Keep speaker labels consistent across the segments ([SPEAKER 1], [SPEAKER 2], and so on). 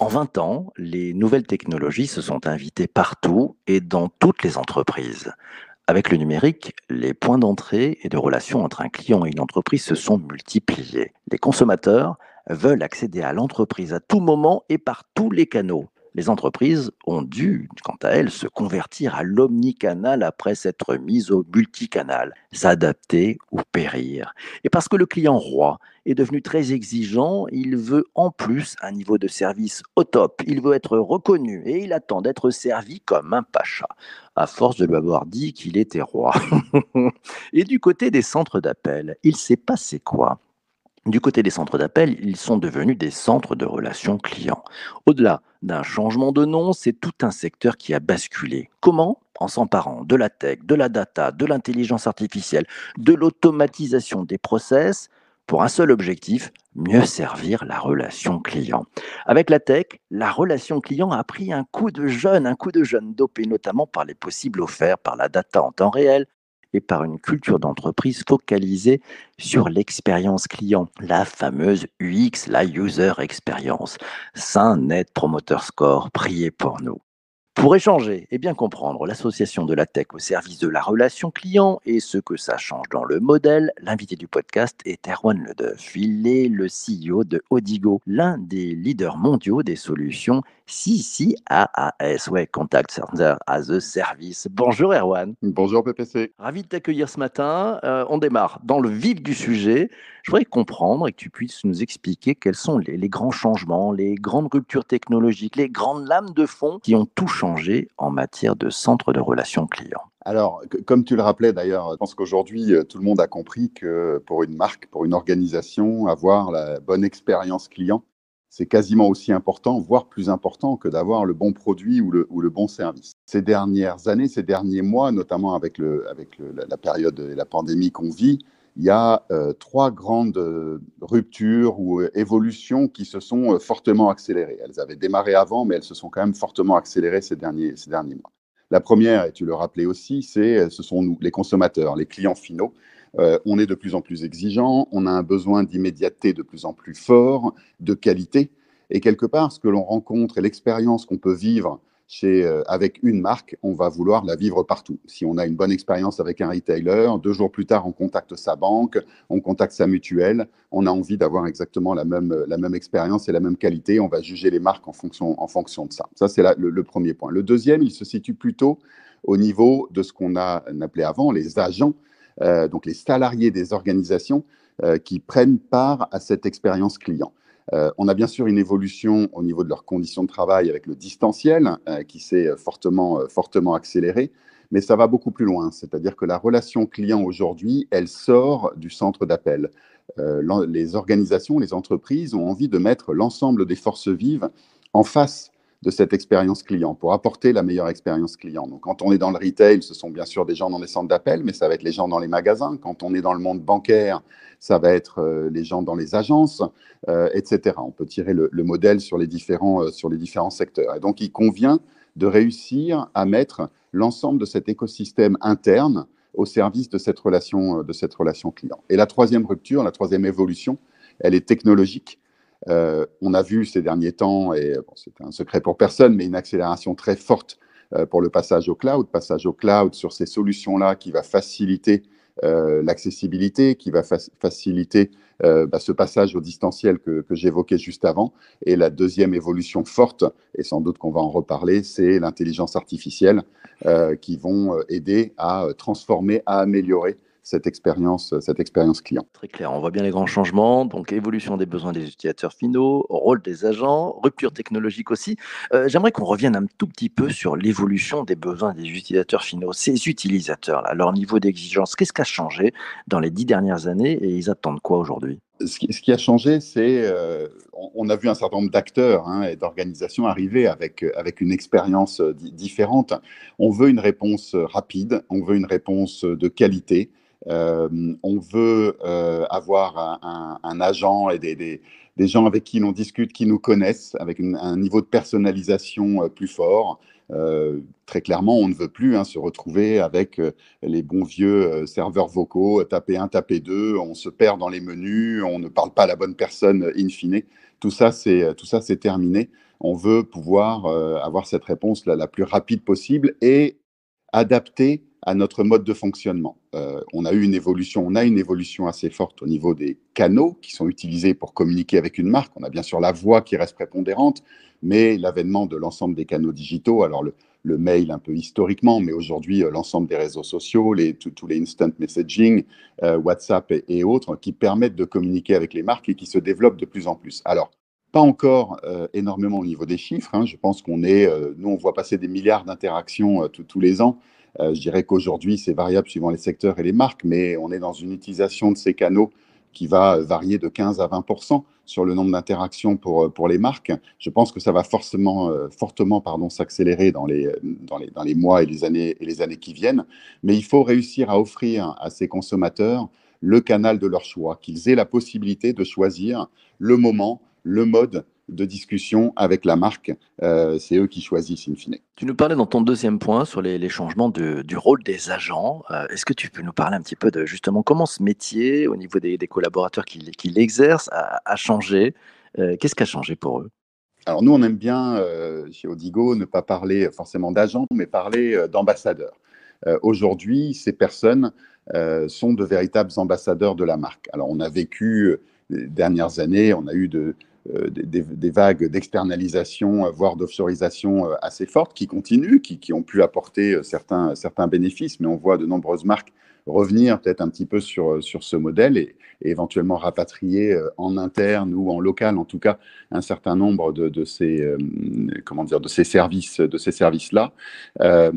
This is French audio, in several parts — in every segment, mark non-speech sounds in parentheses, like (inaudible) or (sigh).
[SPEAKER 1] En 20 ans, les nouvelles technologies se sont invitées partout et dans toutes les entreprises. Avec le numérique, les points d'entrée et de relation entre un client et une entreprise se sont multipliés. Les consommateurs veulent accéder à l'entreprise à tout moment et par tous les canaux. Les entreprises ont dû, quant à elles, se convertir à l'omnicanal après s'être mises au multicanal, s'adapter ou périr. Et parce que le client roi est devenu très exigeant, il veut en plus un niveau de service au top, il veut être reconnu et il attend d'être servi comme un pacha, à force de lui avoir dit qu'il était roi. (laughs) et du côté des centres d'appel, il s'est passé quoi? Du côté des centres d'appel, ils sont devenus des centres de relations clients. Au-delà d'un changement de nom, c'est tout un secteur qui a basculé. Comment? En s'emparant de la tech, de la data, de l'intelligence artificielle, de l'automatisation des process, pour un seul objectif, mieux servir la relation client. Avec la tech, la relation client a pris un coup de jeune, un coup de jeune dopé notamment par les possibles offerts par la data en temps réel, et par une culture d'entreprise focalisée sur l'expérience client, la fameuse UX, la User Experience. Saint Net Promoter Score, priez pour nous. Pour échanger et bien comprendre l'association de la tech au service de la relation client et ce que ça change dans le modèle, l'invité du podcast est Erwan Ledeuf. Il est le CEO de Odigo, l'un des leaders mondiaux des solutions CCAAS, ouais, Contact Center as a Service. Bonjour Erwan.
[SPEAKER 2] Bonjour PPC.
[SPEAKER 1] Ravi de t'accueillir ce matin. Euh, on démarre dans le vif du sujet. Je voudrais comprendre et que tu puisses nous expliquer quels sont les, grands changements, les grandes ruptures technologiques, les grandes lames de fond qui ont tout changé en matière de centre de relations clients.
[SPEAKER 2] Alors, comme tu le rappelais d'ailleurs, je pense qu'aujourd'hui, euh, tout le monde a compris que pour une marque, pour une organisation, avoir la bonne expérience client, c'est quasiment aussi important, voire plus important que d'avoir le bon produit ou le, bon service. Ces dernières années, ces derniers mois, notamment avec, la période et la pandémie qu'on vit, il y a euh, trois grandes euh, ruptures ou euh, évolutions qui se sont fortement accélérées. Elles avaient démarré avant, mais elles se sont quand même fortement accélérées ces derniers, ces derniers mois. La première, et tu le rappelais aussi, c'est ce sont nous, les consommateurs, les clients finaux, on est de plus en plus exigeant, on a un besoin d'immédiateté de plus en plus fort, de qualité. Et quelque part, ce que l'on rencontre et l'expérience qu'on peut vivre euh, avec une marque, on va vouloir la vivre partout. Si on a une bonne expérience avec un retailer, deux jours plus tard, on contacte sa banque, on contacte sa mutuelle, on a envie d'avoir exactement la même, expérience et la même qualité. On va juger les marques en fonction, en fonction de ça. Ça, c'est le, le premier point. Le deuxième, il se situe plutôt au niveau de ce qu'on a appelé avant les agents euh, donc les salariés des organisations euh, qui prennent part à cette expérience client. Euh, on a bien sûr une évolution au niveau de leurs conditions de travail avec le distanciel qui s'est fortement, fortement accéléré, mais ça va beaucoup plus loin. C'est-à-dire que la relation client aujourd'hui, elle sort du centre d'appel. les organisations, les entreprises ont envie de mettre l'ensemble des forces vives en face de cette expérience client, pour apporter la meilleure expérience client. Donc, quand on est dans le retail, ce sont bien sûr des gens dans les centres d'appel, mais ça va être les gens dans les magasins. Quand on est dans le monde bancaire, ça va être euh, les gens dans les agences, euh, etc. On peut tirer le, le modèle sur les, différents, euh, sur les différents secteurs. Et donc, il convient de réussir à mettre l'ensemble de cet écosystème interne au service de cette relation, de cette relation client. Et la troisième rupture, la troisième évolution, elle est technologique. On a vu ces derniers temps, et c'est un secret pour personne, mais une accélération très forte pour le passage au cloud, passage au cloud sur ces solutions-là qui va faciliter l'accessibilité, qui va fa faciliter euh, bah, ce passage au distanciel que, que j'évoquais juste avant. Et la deuxième évolution forte, et sans doute qu'on va en reparler, c'est l'intelligence artificielle euh, qui vont euh, aider à transformer, à améliorer cette expérience, cette expérience client.
[SPEAKER 1] Très clair, on voit bien les grands changements, donc évolution des besoins des utilisateurs finaux, rôle des agents, rupture technologique aussi. Euh, J'aimerais qu'on revienne un tout petit peu sur l'évolution des besoins des utilisateurs finaux. Ces utilisateurs-là, leur niveau d'exigence, qu'est-ce qui a changé dans les dix dernières années et ils attendent quoi aujourd'hui?
[SPEAKER 2] Ce qui, ce qui, a changé, c'est euh, on, a vu un certain nombre d'acteurs hein, et d'organisations arriver avec, avec une expérience euh, différente. On veut une réponse rapide, on veut une réponse de qualité, euh, on veut euh, avoir un, un, un, agent et des, gens avec qui l'on discute, qui nous connaissent, avec un niveau de personnalisation euh, plus fort. très clairement, on ne veut plus hein, se retrouver avec les bons vieux serveurs vocaux, taper 1, taper 2, on se perd dans les menus, on ne parle pas à la bonne personne in fine. Tout ça, c'est terminé. On veut pouvoir avoir cette réponse la, la plus rapide possible et adapter à notre mode de fonctionnement. Euh, on a eu une évolution, on a une évolution assez forte au niveau des canaux qui sont utilisés pour communiquer avec une marque. On a bien sûr la voix qui reste prépondérante, mais l'avènement de l'ensemble des canaux digitaux, alors le, mail un peu historiquement, mais aujourd'hui euh, l'ensemble des réseaux sociaux, tous les instant messaging, euh, WhatsApp et, autres, qui permettent de communiquer avec les marques et qui se développent de plus en plus. Alors, pas encore énormément au niveau des chiffres. Hein. Je pense qu'on est, nous, on voit passer des milliards d'interactions tous les ans. Euh, je dirais qu'aujourd'hui, c'est variable suivant les secteurs et les marques, mais on est dans une utilisation de ces canaux qui va varier de 15 à 20% sur le nombre d'interactions pour, euh, pour les marques. Je pense que ça va forcément, euh, fortement s'accélérer dans les, dans, les, dans les mois et les, années, et les années qui viennent. Mais il faut réussir à offrir à ces consommateurs le canal de leur choix, qu'ils aient la possibilité de choisir le moment, le mode de discussion avec la marque. Euh, c'est eux qui choisissent in fine.
[SPEAKER 1] Tu nous parlais dans ton deuxième point sur les, changements du rôle des agents. Euh, est-ce que tu peux nous parler un petit peu de justement comment ce métier, au niveau des, collaborateurs qui, l'exercent, a, changé? Euh, Qu'est-ce qui a changé pour eux?
[SPEAKER 2] Alors nous, on aime bien chez Odigo ne pas parler forcément d'agents, mais parler d'ambassadeurs. Aujourd'hui, ces personnes sont de véritables ambassadeurs de la marque. Alors on a vécu les dernières années, on a eu de, euh, des, vagues d'externalisation, euh, voire d'offshoreisation euh, assez fortes qui continuent, qui, ont pu apporter certains, certains bénéfices, mais on voit de nombreuses marques revenir peut-être un petit peu sur, sur ce modèle et, éventuellement rapatrier en interne ou en local, en tout cas, un certain nombre de, de ces, comment dire, de ces services, de ces services-là. ce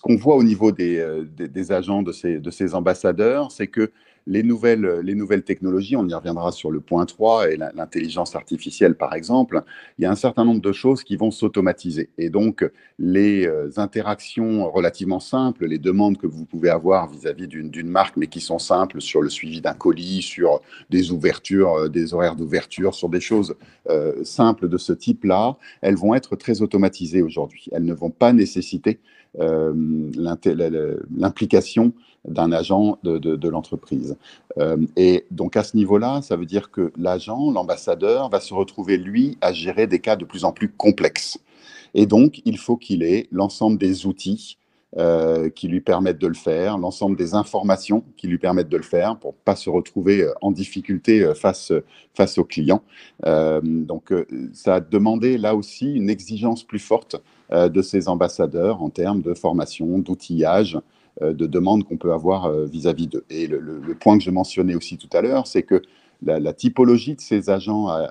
[SPEAKER 2] qu'on voit au niveau des, des, agents de ces, de ces ambassadeurs, c'est que les nouvelles, les nouvelles technologies, on y reviendra sur le point 3 et l'intelligence artificielle par exemple, il y a un certain nombre de choses qui vont s'automatiser. Et donc, les euh, interactions relativement simples, les demandes que vous pouvez avoir vis-à-vis d'une marque, mais qui sont simples sur le suivi d'un colis, sur des ouvertures, euh, des horaires d'ouverture, sur des choses euh, simples de ce type-là, elles vont être très automatisées aujourd'hui. Elles ne vont pas nécessiter l'implication d'un agent de, l'entreprise. Euh, et donc à ce niveau-là, ça veut dire que l'agent, l'ambassadeur, va se retrouver, lui, à gérer des cas de plus en plus complexes. Et donc, il faut qu'il ait l'ensemble des outils euh, qui lui permettent de le faire, l'ensemble des informations qui lui permettent de le faire pour pas se retrouver euh, en difficulté face, face aux clients. donc, ça a demandé là aussi une exigence plus forte de ces ambassadeurs en termes de formation, d'outillage, de demandes qu'on peut avoir euh, vis-à-vis d'eux. Et le, point que je mentionnais aussi tout à l'heure, c'est que la, typologie de ces agents a,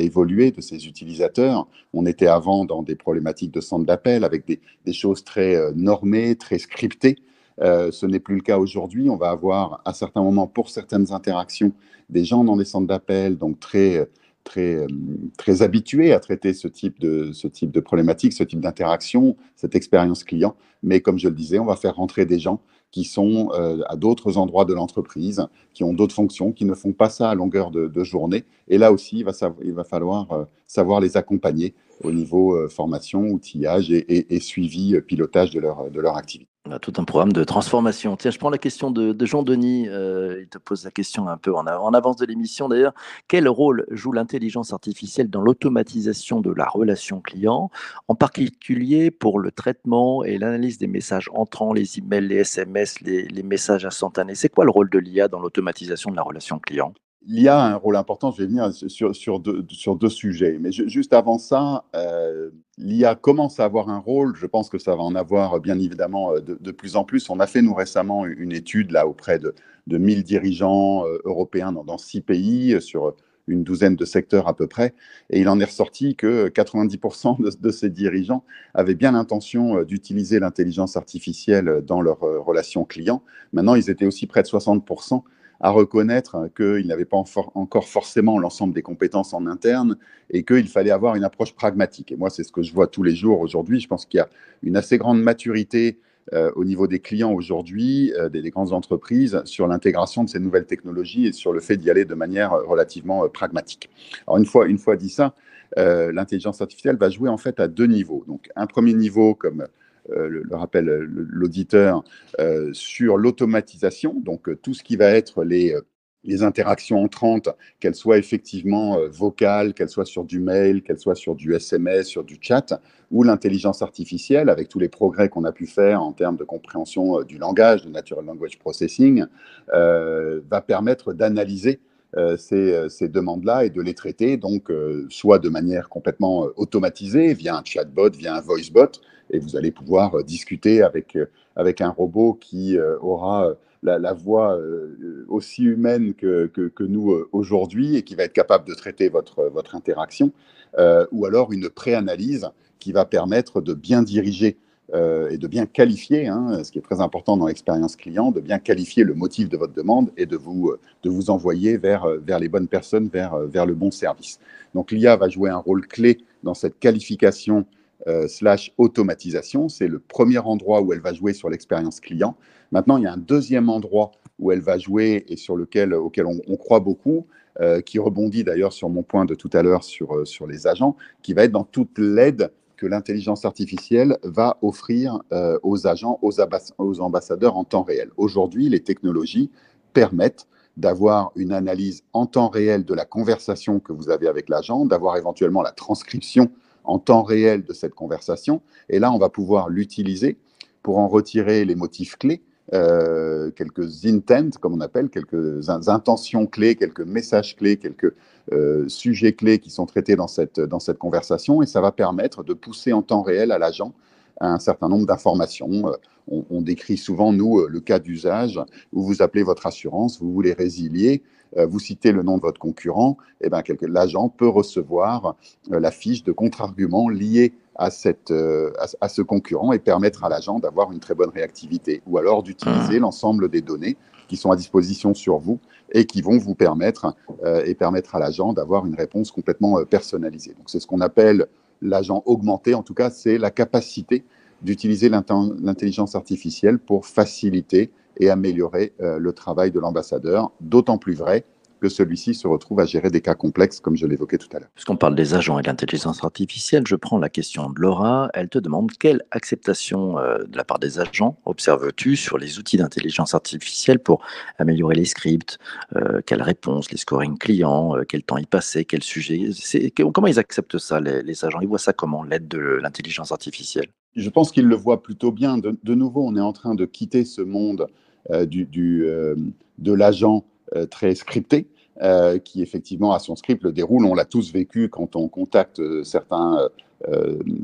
[SPEAKER 2] évolué, de ces utilisateurs. On était avant dans des problématiques de centre d'appel avec des, choses très euh, normées, très scriptées. ce n'est plus le cas aujourd'hui. On va avoir à certains moments, pour certaines interactions, des gens dans des centres d'appel, donc très très, euh, très habitué à traiter ce type de, ce type de problématique, ce type d'interaction, cette expérience client. Mais comme je le disais, on va faire rentrer des gens qui sont euh, à d'autres endroits de l'entreprise, qui ont d'autres fonctions, qui ne font pas ça à longueur de, journée. Et là aussi, il va, il va falloir euh, savoir les accompagner au niveau formation, outillage et, et, suivi, pilotage de leur, de leur activité.
[SPEAKER 1] On a tout un programme de transformation. Tiens, je prends la question de, Jean-Denis. Euh, il te pose la question un peu en, avance de l'émission d'ailleurs. Quel rôle joue l'intelligence artificielle dans l'automatisation de la relation client, en particulier pour le traitement et l'analyse des messages entrants, les emails, les SMS, les, les messages instantanés? C'est quoi le rôle de l'IA dans l'automatisation de la relation client?
[SPEAKER 2] L'IA a un rôle important, je vais venir sur, deux, sujets. Mais juste avant ça, euh, l'IA commence à avoir un rôle. Je pense que ça va en avoir bien évidemment euh, de, plus en plus. On a fait, nous, récemment, une étude là auprès de, de 1000 dirigeants euh, européens dans, six pays sur une douzaine de secteurs à peu près. Et il en est ressorti que 90% de, de, ces dirigeants avaient bien l'intention d'utiliser l'intelligence artificielle dans leurs relations clients. Maintenant, ils étaient aussi près de 60% à reconnaître qu'ils n'avaient pas encore forcément l'ensemble des compétences en interne et qu'il fallait avoir une approche pragmatique. Et moi, c'est ce que je vois tous les jours aujourd'hui. Je pense qu'il y a une assez grande maturité euh, au niveau des clients aujourd'hui, euh, des, grandes entreprises, sur l'intégration de ces nouvelles technologies et sur le fait d'y aller de manière relativement euh, pragmatique. Alors, une fois, une fois dit ça, l'intelligence artificielle va jouer en fait à deux niveaux. Donc un premier niveau, comme le, rappelle l'auditeur, sur l'automatisation, donc tout ce qui va être les interactions entrantes, qu'elles soient effectivement euh, vocales, qu'elles soient sur du mail, qu'elles soient sur du SMS, sur du chat, ou l'intelligence artificielle, avec tous les progrès qu'on a pu faire en termes de compréhension euh, du langage, de natural language processing, euh, va permettre d'analyser ces, ces demandes-là et de les traiter, donc soit de manière complètement automatisée, via un chatbot, via un voicebot, et vous allez pouvoir discuter avec, avec un robot qui aura la, voix euh, aussi humaine que, que, nous euh, aujourd'hui et qui va être capable de traiter votre, votre interaction, euh, ou alors une préanalyse qui va permettre de bien diriger et de bien qualifier, hein, ce qui est très important dans l'expérience client, de bien qualifier le motif de votre demande et de vous, de vous envoyer vers, vers les bonnes personnes, vers, vers le bon service. Donc l'IA va jouer un rôle clé dans cette qualification euh, slash automatisation. C'est le premier endroit où elle va jouer sur l'expérience client. Maintenant, il y a un deuxième endroit où elle va jouer et sur lequel, auquel on, croit beaucoup, euh, qui rebondit d'ailleurs sur mon point de tout à l'heure sur, euh, sur les agents, qui va être dans toute l'aide que l'intelligence artificielle va offrir aux agents, aux, aux ambassadeurs en temps réel. Aujourd'hui, les technologies permettent d'avoir une analyse en temps réel de la conversation que vous avez avec l'agent, d'avoir éventuellement la transcription en temps réel de cette conversation. Et là, on va pouvoir l'utiliser pour en retirer les motifs clés, euh, quelques intents, comme on appelle, quelques intentions clés, quelques messages clés, quelques euh, sujets clés qui sont traités dans cette, dans cette conversation. Et ça va permettre de pousser en temps réel à l'agent un certain nombre d'informations. Euh, on, décrit souvent, nous, le cas d'usage où vous appelez votre assurance, vous voulez résilier, euh, vous citez le nom de votre concurrent, et eh ben, l'agent peut recevoir euh, la fiche de contre-argument liée à, cette, euh, à, ce concurrent et permettre à l'agent d'avoir une très bonne réactivité, ou alors d'utiliser mmh. l'ensemble des données qui sont à disposition sur vous et qui vont vous permettre et permettre à l'agent d'avoir une réponse complètement personnalisée. Donc c'est ce qu'on appelle l'agent augmenté, en tout cas c'est la capacité d'utiliser l'intelligence artificielle pour faciliter et améliorer euh, le travail de l'ambassadeur, d'autant plus vrai que celui-ci se retrouve à gérer des cas complexes, comme je l'évoquais tout à l'heure.
[SPEAKER 1] Puisqu'on parle des agents et de l'intelligence artificielle, je prends la question de Laura. Elle te demande quelle acceptation euh, de la part des agents observes-tu sur les outils d'intelligence artificielle pour améliorer les scripts, euh, quelles réponses, les scoring clients, quel temps y passer, quel sujet? Comment ils acceptent ça, les agents? Ils voient ça comment, l'aide de l'intelligence artificielle?
[SPEAKER 2] Je pense qu'il le voit plutôt bien. De, nouveau, on est en train de quitter ce monde euh, du, euh, de l'agent euh, très scripté, qui effectivement a son script, le déroule. On l'a tous vécu quand on contacte certains,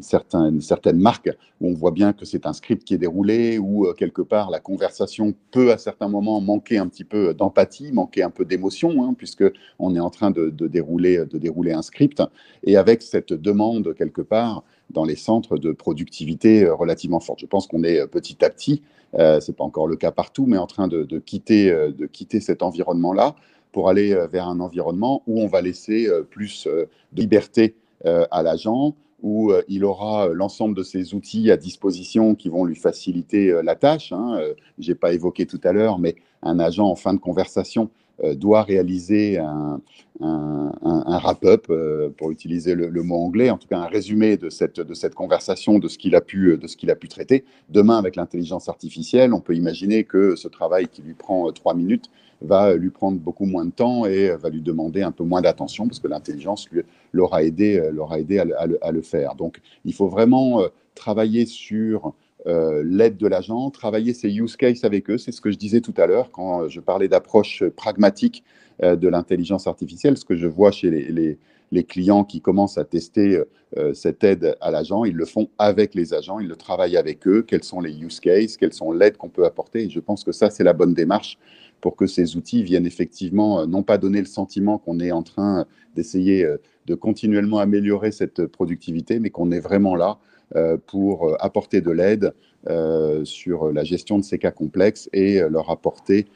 [SPEAKER 2] certaines, certaines marques, où on voit bien que c'est un script qui est déroulé, où quelque part la conversation peut à certains moments manquer un petit peu d'empathie, manquer un peu d'émotion, hein, puisque on est en train de, dérouler, de dérouler un script. Et avec cette demande quelque part, dans les centres de productivité euh, relativement forte. Je pense qu'on est euh, petit à petit, euh, ce n'est pas encore le cas partout, mais en train de, quitter, de quitter cet environnement-là pour aller vers un environnement où on va laisser plus de liberté à l'agent, où il aura l'ensemble de ces outils à disposition qui vont lui faciliter la tâche. Hein. Je n'ai pas évoqué tout à l'heure, mais un agent en fin de conversation euh, doit réaliser un, un, wrap-up, euh, pour utiliser le, mot anglais, en tout cas un résumé de cette, de cette conversation, de ce qu'il a, pu, de ce qu'il a pu traiter. Demain, avec l'intelligence artificielle, on peut imaginer que ce travail qui lui prend euh, trois minutes va lui prendre beaucoup moins de temps et va lui demander un peu moins d'attention parce que l'intelligence l'aura aidé, l'aura aidé à le, faire. Donc, il faut vraiment travailler sur euh, l'aide de l'agent, travailler ces use cases avec eux. C'est ce que je disais tout à l'heure quand je parlais d'approche pragmatique euh, de l'intelligence artificielle. Ce que je vois chez les, clients qui commencent à tester euh, cette aide à l'agent, ils le font avec les agents, ils le travaillent avec eux. Quels sont les use cases, quelles sont l'aide qu'on peut apporter? Et je pense que ça, c'est la bonne démarche pour que ces outils viennent effectivement non pas donner le sentiment qu'on est en train d'essayer de continuellement améliorer cette productivité, mais qu'on est vraiment là euh, pour euh, apporter de l'aide euh, sur la gestion de ces cas complexes et leur apporter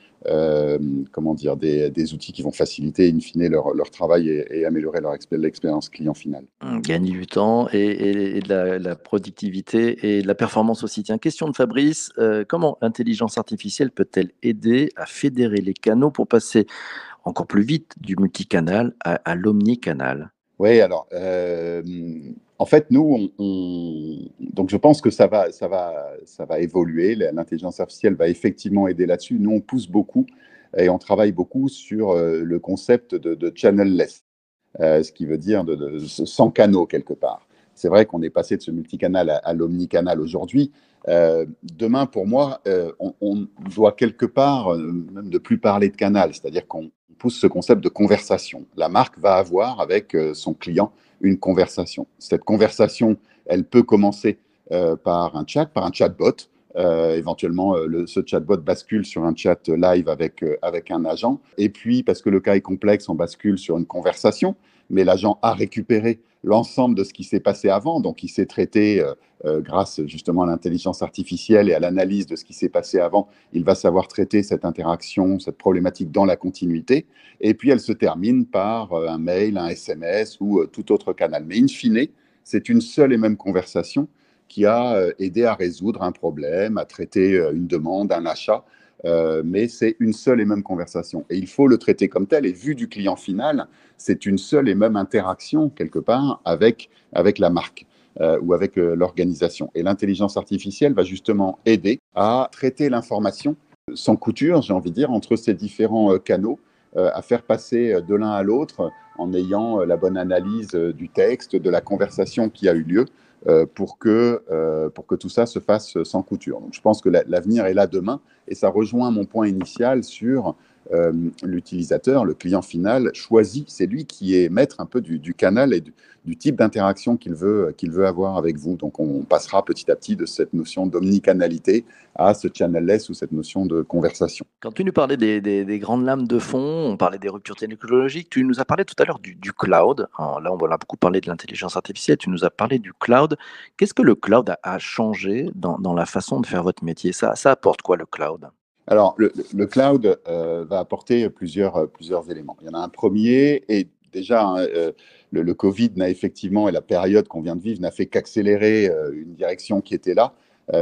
[SPEAKER 2] comment dire, des, outils qui vont faciliter in fine leur, travail et, améliorer l'expérience client finale.
[SPEAKER 1] Gagner du temps et, de la, productivité et de la performance aussi. Question de Fabrice, comment l'intelligence artificielle peut-elle aider à fédérer les canaux pour passer encore plus vite du multicanal à, à l'omnicanal?
[SPEAKER 2] Oui, alors, euh, en fait, nous, on, donc je pense que ça va, ça va, ça va évoluer. L'intelligence artificielle va effectivement aider là-dessus. Nous, on pousse beaucoup et on travaille beaucoup sur euh, le concept de, de channel-less, euh, ce qui veut dire de, sans canaux quelque part. C'est vrai qu'on est passé de ce multicanal à, l'omnicanal aujourd'hui. demain, pour moi, on, on, doit quelque part même ne plus parler de canal, c'est-à-dire qu'on pousse ce concept de conversation. La marque va avoir avec euh, son client une conversation. Cette conversation, elle peut commencer euh, par un chat, par un chatbot. Euh, éventuellement, le, ce chatbot bascule sur un chat live avec, avec un agent. Et puis, parce que le cas est complexe, on bascule sur une conversation, mais l'agent a récupéré l'ensemble de ce qui s'est passé avant. Donc, il s'est traité, euh, euh, grâce justement à l'intelligence artificielle et à l'analyse de ce qui s'est passé avant, il va savoir traiter cette interaction, cette problématique dans la continuité. Et puis, elle se termine par euh, un mail, un SMS ou tout autre canal. Mais in fine, c'est une seule et même conversation qui a aidé à résoudre un problème, à traiter une demande, un achat. Euh, mais c'est une seule et même conversation. Et il faut le traiter comme tel. Et vu du client final, c'est une seule et même interaction, quelque part, avec, avec la marque. Euh, ou avec euh, l'organisation. Et l'intelligence artificielle va justement aider à traiter l'information sans couture, j'ai envie de dire, entre ces différents canaux, à faire passer de l'un à l'autre en ayant la bonne analyse du texte, de la conversation qui a eu lieu, euh, pour, que, euh, pour que tout ça se fasse sans couture. Donc, je pense que l'avenir est là demain et ça rejoint mon point initial sur euh, l'utilisateur, le client final choisit, c'est lui qui est maître un peu du, canal et du, type d'interaction qu'il veut, qu'il veut avoir avec vous. Donc on passera petit à petit de cette notion d'omnicanalité à ce channel-less ou cette notion de conversation.
[SPEAKER 1] Quand tu nous parlais des, grandes lames de fond, on parlait des ruptures technologiques, tu nous as parlé tout à l'heure du, cloud. là, on a beaucoup parlé de l'intelligence artificielle, tu nous as parlé du cloud. Qu'est-ce que le cloud a, changé dans, la façon de faire votre métier? Ça, ça apporte quoi le cloud?
[SPEAKER 2] Alors, le, cloud euh, va apporter plusieurs, euh, plusieurs éléments. Il y en a un premier, et déjà, hein, euh, le, Covid n'a effectivement, et la période qu'on vient de vivre, n'a fait qu'accélérer une direction qui était là.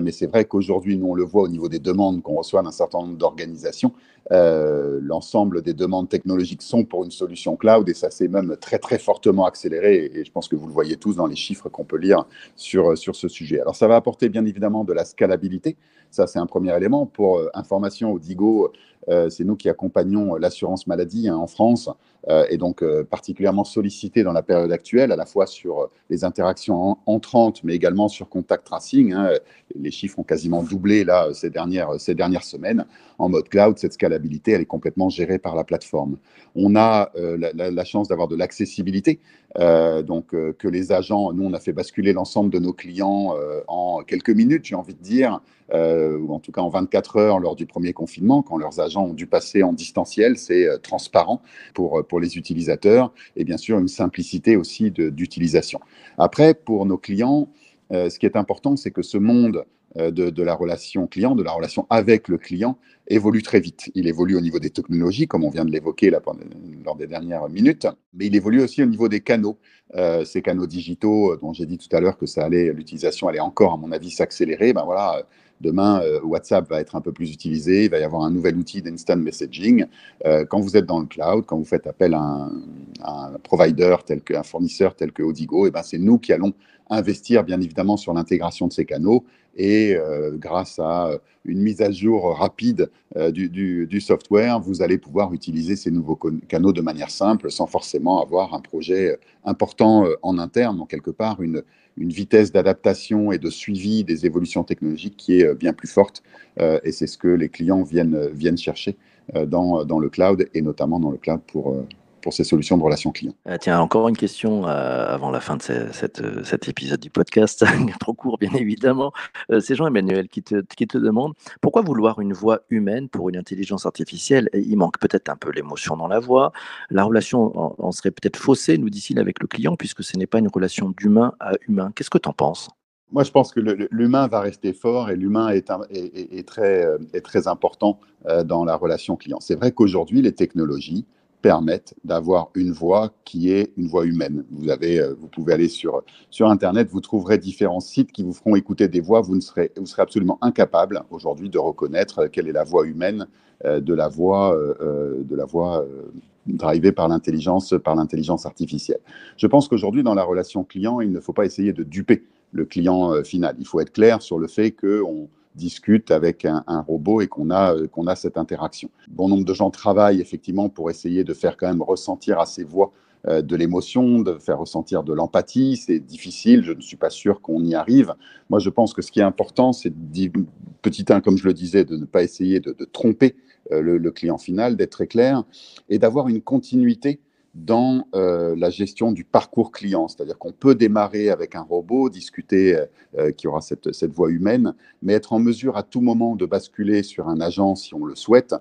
[SPEAKER 2] mais c'est vrai qu'aujourd'hui, nous, on le voit au niveau des demandes qu'on reçoit d'un certain nombre d'organisations. L'ensemble des demandes technologiques sont pour une solution cloud et ça s'est même très, très fortement accéléré. Et je pense que vous le voyez tous dans les chiffres qu'on peut lire sur, sur ce sujet. Alors, ça va apporter bien évidemment de la scalabilité. Ça, c'est un premier élément. Pour euh, information, Odigo, euh, c'est nous qui accompagnons l'assurance maladie hein, en France euh, et donc particulièrement sollicité dans la période actuelle, à la fois sur les interactions entrantes, mais également sur contact tracing. Hein. Les chiffres ont quasiment doublé là ces dernières, ces dernières semaines. En mode cloud, cette scalabilité, elle est complètement gérée par la plateforme. On a la, la, chance d'avoir de l'accessibilité, donc que les agents, nous, on a fait basculer l'ensemble de nos clients en quelques minutes, j'ai envie de dire, euh, ou en tout cas en 24 heures lors du premier confinement, quand leurs agents ont dû passer en distanciel. C'est euh, transparent pour, euh, pour les utilisateurs et bien sûr une simplicité aussi d'utilisation. Après, pour nos clients, ce qui est important, c'est que ce monde de, de, la relation client, de la relation avec le client, évolue très vite. Il évolue au niveau des technologies, comme on vient de l'évoquer lors des dernières minutes, mais il évolue aussi au niveau des canaux. ces canaux digitaux dont j'ai dit tout à l'heure que ça allait, l'utilisation allait encore, à mon avis, s'accélérer. Ben voilà, Demain, euh, WhatsApp va être un peu plus utilisé, il va y avoir un nouvel outil d'instant messaging. Euh, quand vous êtes dans le cloud, quand vous faites appel à un, un provider tel qu'un fournisseur tel que Odigo, et eh ben c'est nous qui allons investir bien évidemment sur l'intégration de ces canaux et euh, grâce à une mise à jour rapide du, du, du, software, vous allez pouvoir utiliser ces nouveaux canaux de manière simple sans forcément avoir un projet important en interne, donc quelque part une, une vitesse d'adaptation et de suivi des évolutions technologiques qui est euh, bien plus forte. Euh, et c'est ce que les clients viennent, euh, viennent chercher dans, dans le cloud et notamment dans le cloud pour, pour ces solutions de relations clients.
[SPEAKER 1] Ah, tiens, encore une question euh, avant la fin de cette, euh, cet épisode du podcast, (laughs) trop court bien évidemment. Euh, c'est Jean-Emmanuel qui te, qui te demande pourquoi vouloir une voix humaine pour une intelligence artificielle? Il manque peut-être un peu l'émotion dans la voix. La relation en, serait peut-être faussée, nous dit-il, avec le client, puisque ce n'est pas une relation d'humain à humain. Qu'est-ce que tu en penses?
[SPEAKER 2] Moi, je pense que l'humain va rester fort et l'humain est, est, est, très, est très important dans la relation client. C'est vrai qu'aujourd'hui, les technologies, permettent d'avoir une voix qui est une voix humaine. Vous, avez, euh, vous pouvez aller sur, sur Internet, vous trouverez différents sites qui vous feront écouter des voix. Vous, ne serez, vous serez absolument incapable aujourd'hui de reconnaître quelle est la voix humaine euh, de la voix, euh, de la voix drivé par l'intelligence, par l'intelligence artificielle. Je pense qu'aujourd'hui, dans la relation client, il ne faut pas essayer de duper le client euh, final. Il faut être clair sur le fait qu'on discute avec un, robot et qu'on a, euh, a cette interaction. Bon nombre de gens travaillent effectivement pour essayer de faire quand même ressentir à ces voix euh, de l'émotion, de faire ressentir de l'empathie. C'est difficile, je ne suis pas sûr qu'on y arrive. Moi, je pense que ce qui est important, c'est, petit un, comme je le disais, de ne pas essayer de, tromper euh, le, client final, d'être très clair et d'avoir une continuité dans euh, la gestion du parcours client. C'est-à-dire qu'on peut démarrer avec un robot, discuter euh, euh, qui aura cette, cette, voix humaine, mais être en mesure à tout moment de basculer sur un agent si on le souhaite,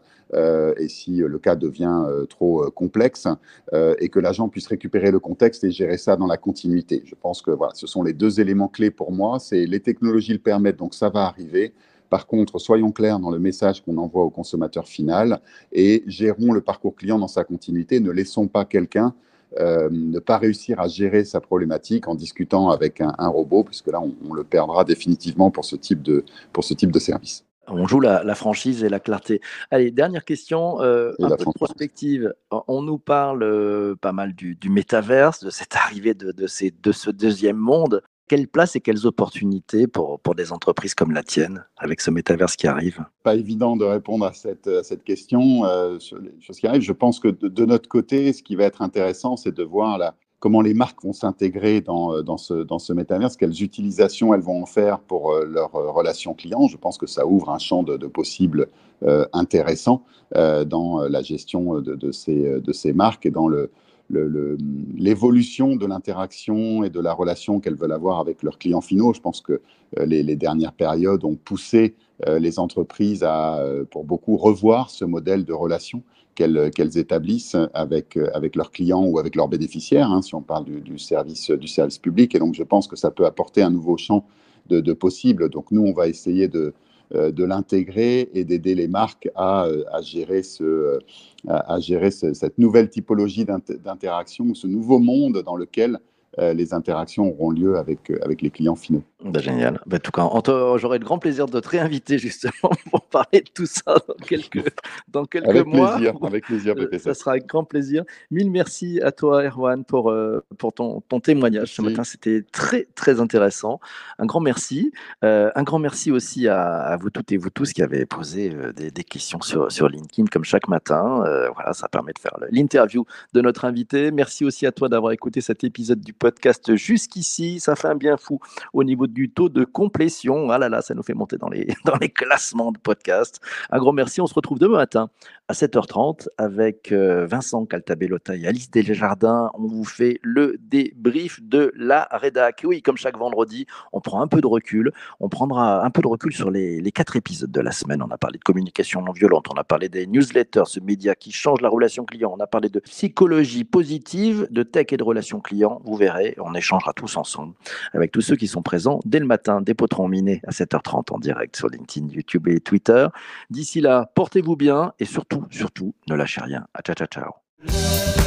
[SPEAKER 2] et si le cas devient trop complexe, et que l'agent puisse récupérer le contexte et gérer ça dans la continuité. Je pense que voilà, ce sont les deux éléments clés pour moi. Les technologies le permettent, donc ça va arriver. Par contre, soyons clairs dans le message qu'on envoie au consommateur final et gérons le parcours client dans sa continuité. Ne laissons pas quelqu'un euh, ne pas réussir à gérer sa problématique en discutant avec un, robot, puisque là, on, le perdra définitivement pour ce type de, pour ce type de service.
[SPEAKER 1] On joue la, franchise et la clarté. Allez, dernière question, euh, un peu de prospective. On nous parle euh, pas mal du, métaverse, de cette (laughs) arrivée de, de, ces, de ce deuxième monde quelle place et quelles opportunités pour, pour des entreprises comme la tienne avec ce métaverse qui arrive?
[SPEAKER 2] Pas évident de répondre à cette, cette question euh, sur qui arrivent. Je pense que de, notre côté, ce qui va être intéressant, c'est de voir la, comment les marques vont s'intégrer dans, euh, dans, ce, dans ce métaverse, quelles utilisations elles vont en faire pour euh, leurs relations clients. Je pense que ça ouvre un champ de, possibles intéressants dans la gestion de, de, ces, de ces marques et dans le, l'évolution de l'interaction et de la relation qu'elles veulent avoir avec leurs clients finaux. Je pense que euh, les, dernières périodes ont poussé euh, les entreprises à, euh, pour beaucoup, revoir ce modèle de relation qu'elles établissent avec, avec leurs clients ou avec leurs bénéficiaires, hein, si on parle du, service, du service public. Et donc, je pense que ça peut apporter un nouveau champ de, de possibles. Donc, nous, on va essayer de, de l'intégrer et d'aider les marques à, euh, gérer, ce, à, gérer cette nouvelle typologie d'interaction, ce nouveau monde dans lequel euh, les interactions auront lieu avec, euh, avec les clients finaux.
[SPEAKER 1] Bah, génial. Bah, en tout cas, j'aurai le grand plaisir de te réinviter justement (laughs) pour parler de tout ça dans quelques, dans quelques
[SPEAKER 2] avec
[SPEAKER 1] mois.
[SPEAKER 2] Plaisir, avec plaisir,
[SPEAKER 1] PPC. Ça sera avec grand plaisir. Mille merci à toi, Erwan, pour, euh, pour ton, ton témoignage ce matin. C'était très, très intéressant. Un grand merci. un grand merci aussi à, vous toutes et vous tous qui avez posé des, des, questions sur, sur LinkedIn comme chaque matin. voilà, ça permet de faire l'interview de notre invité. Merci aussi à toi d'avoir écouté cet épisode du podcast jusqu'ici. Ça fait un bien fou au niveau du taux de complétion. Ah là là, ça nous fait monter dans les, (laughs) dans les classements de podcast. Un grand merci. On se retrouve demain matin à 7h30 avec euh, Vincent Caltabellota et Alice Desjardins. On vous fait le débrief de la rédac. Oui, comme chaque vendredi, on prend un peu de recul. On prendra un peu de recul sur les, les quatre épisodes de la semaine. On a parlé de communication non violente, on a parlé des newsletters, ce média qui change la relation client. On a parlé de psychologie positive, de tech et de relations clients. Vous verrez on échangera tous ensemble avec tous ceux qui sont présents dès le matin, des potrons minés à 7h30 en direct sur LinkedIn, YouTube et Twitter. D'ici là, portez-vous bien et surtout, surtout, ne lâchez rien. Ciao, ciao, ciao.